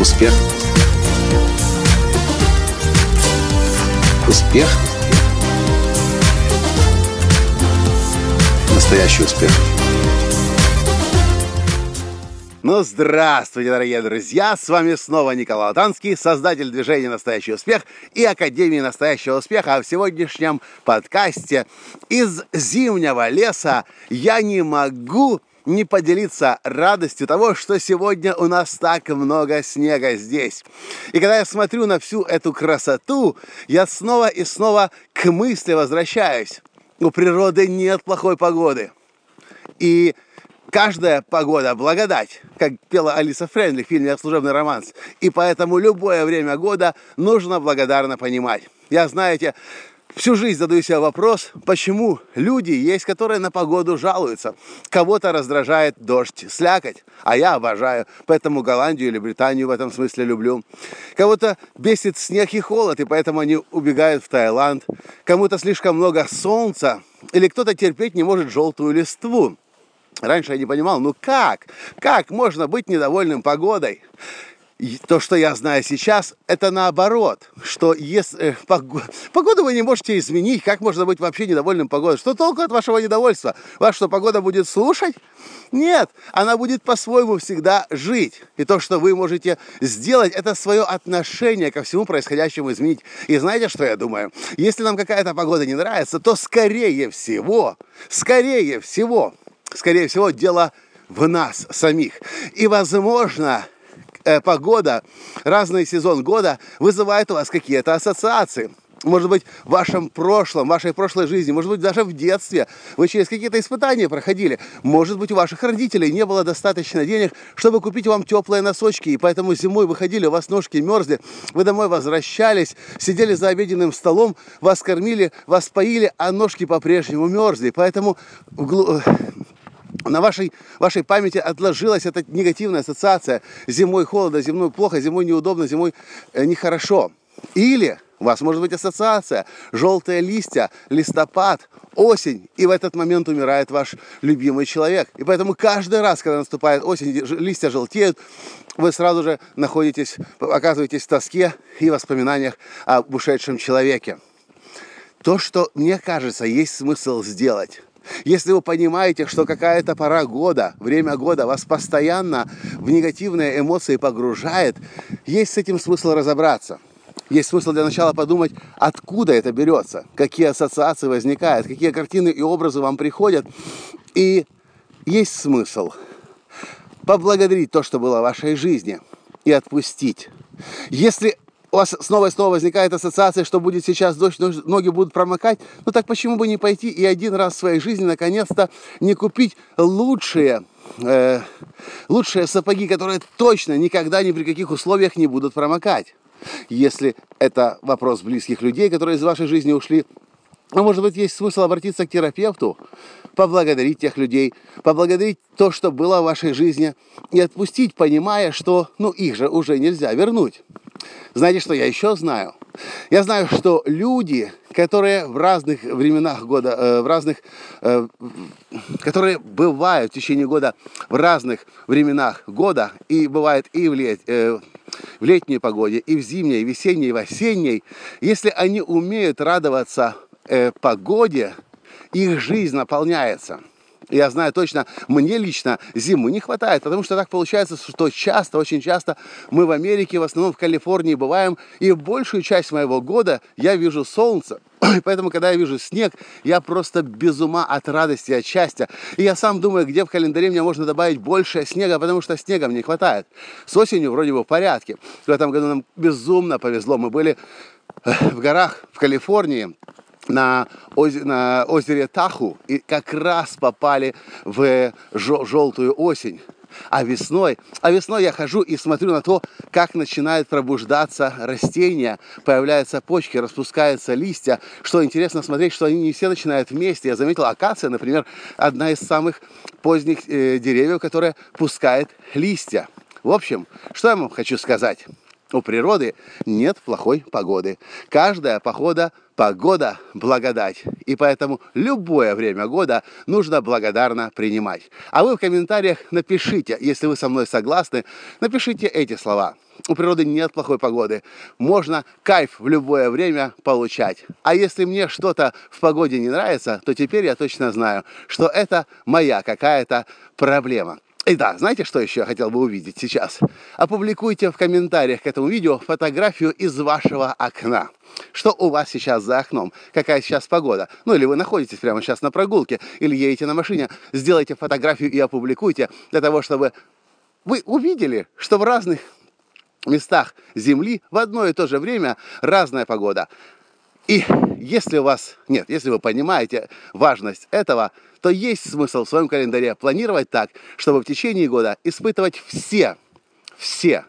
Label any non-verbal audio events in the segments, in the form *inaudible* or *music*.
Успех. Успех. Настоящий успех. Ну, здравствуйте, дорогие друзья! С вами снова Николай Латанский, создатель движения «Настоящий успех» и Академии «Настоящего успеха». А в сегодняшнем подкасте из зимнего леса я не могу не поделиться радостью того, что сегодня у нас так много снега здесь. И когда я смотрю на всю эту красоту, я снова и снова к мысли возвращаюсь. У природы нет плохой погоды. И каждая погода – благодать, как пела Алиса Френли в фильме «Служебный романс». И поэтому любое время года нужно благодарно понимать. Я, знаете, Всю жизнь задаю себе вопрос, почему люди есть, которые на погоду жалуются. Кого-то раздражает дождь, слякоть, а я обожаю, поэтому Голландию или Британию в этом смысле люблю. Кого-то бесит снег и холод, и поэтому они убегают в Таиланд. Кому-то слишком много солнца, или кто-то терпеть не может желтую листву. Раньше я не понимал, ну как? Как можно быть недовольным погодой? То, что я знаю сейчас, это наоборот, что если э, погоду вы не можете изменить, как можно быть вообще недовольным погодой? Что толку от вашего недовольства? Вас что, погода будет слушать? Нет, она будет по-своему всегда жить. И то, что вы можете сделать, это свое отношение ко всему происходящему изменить. И знаете, что я думаю? Если нам какая-то погода не нравится, то скорее всего, скорее всего, скорее всего, дело в нас самих. И, возможно, э, погода, разный сезон года вызывает у вас какие-то ассоциации. Может быть, в вашем прошлом, в вашей прошлой жизни, может быть, даже в детстве вы через какие-то испытания проходили. Может быть, у ваших родителей не было достаточно денег, чтобы купить вам теплые носочки, и поэтому зимой выходили, у вас ножки мерзли, вы домой возвращались, сидели за обеденным столом, вас кормили, вас поили, а ножки по-прежнему мерзли. Поэтому на вашей, вашей памяти отложилась эта негативная ассоциация. Зимой холодно, зимой плохо, зимой неудобно, зимой э, нехорошо. Или у вас может быть ассоциация. Желтые листья, листопад, осень. И в этот момент умирает ваш любимый человек. И поэтому каждый раз, когда наступает осень, листья желтеют, вы сразу же находитесь, оказываетесь в тоске и воспоминаниях об ушедшем человеке. То, что, мне кажется, есть смысл сделать, если вы понимаете, что какая-то пора года, время года вас постоянно в негативные эмоции погружает, есть с этим смысл разобраться. Есть смысл для начала подумать, откуда это берется, какие ассоциации возникают, какие картины и образы вам приходят. И есть смысл поблагодарить то, что было в вашей жизни, и отпустить. Если у вас снова и снова возникает ассоциация, что будет сейчас дождь, ноги будут промокать, ну так почему бы не пойти и один раз в своей жизни наконец-то не купить лучшие, э, лучшие сапоги, которые точно никогда ни при каких условиях не будут промокать. Если это вопрос близких людей, которые из вашей жизни ушли, а может быть, есть смысл обратиться к терапевту, поблагодарить тех людей, поблагодарить то, что было в вашей жизни, и отпустить, понимая, что ну, их же уже нельзя вернуть. Знаете, что я еще знаю? Я знаю, что люди, которые в разных временах года, э, в разных, э, которые бывают в течение года в разных временах года, и бывает и в, лет, э, в летней погоде, и в зимней, и весенней, и в осенней, если они умеют радоваться погоде, их жизнь наполняется – я знаю точно, мне лично зимы не хватает, потому что так получается, что часто, очень часто мы в Америке, в основном в Калифорнии бываем, и большую часть моего года я вижу солнце. *clears throat* Поэтому, когда я вижу снег, я просто без ума от радости, от счастья. И я сам думаю, где в календаре мне можно добавить больше снега, потому что снега мне не хватает. С осенью вроде бы в порядке. В этом году нам безумно повезло. Мы были э, в горах в Калифорнии, на, оз... на озере Таху и как раз попали в желтую осень. А весной, а весной я хожу и смотрю на то, как начинают пробуждаться растения, появляются почки, распускаются листья. Что интересно смотреть, что они не все начинают вместе. Я заметил, акация, например, одна из самых поздних э, деревьев, которая пускает листья. В общем, что я вам хочу сказать? У природы нет плохой погоды. Каждая похода, погода – благодать. И поэтому любое время года нужно благодарно принимать. А вы в комментариях напишите, если вы со мной согласны, напишите эти слова. у природы нет плохой погоды. Можно кайф в любое время получать. А если мне что-то в погоде не нравится, то теперь я точно знаю, что это моя какая-то проблема. И да, знаете, что еще я хотел бы увидеть сейчас? Опубликуйте в комментариях к этому видео фотографию из вашего окна. Что у вас сейчас за окном? Какая сейчас погода? Ну или вы находитесь прямо сейчас на прогулке, или едете на машине. Сделайте фотографию и опубликуйте для того, чтобы вы увидели, что в разных местах Земли в одно и то же время разная погода. И если у вас, нет, если вы понимаете важность этого, то есть смысл в своем календаре планировать так, чтобы в течение года испытывать все, все,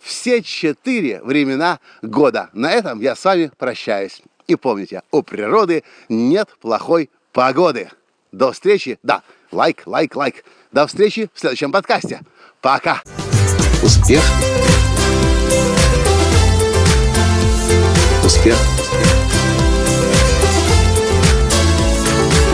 все четыре времена года. На этом я с вами прощаюсь. И помните, у природы нет плохой погоды. До встречи, да, лайк, лайк, лайк. До встречи в следующем подкасте. Пока. Успех. Успех.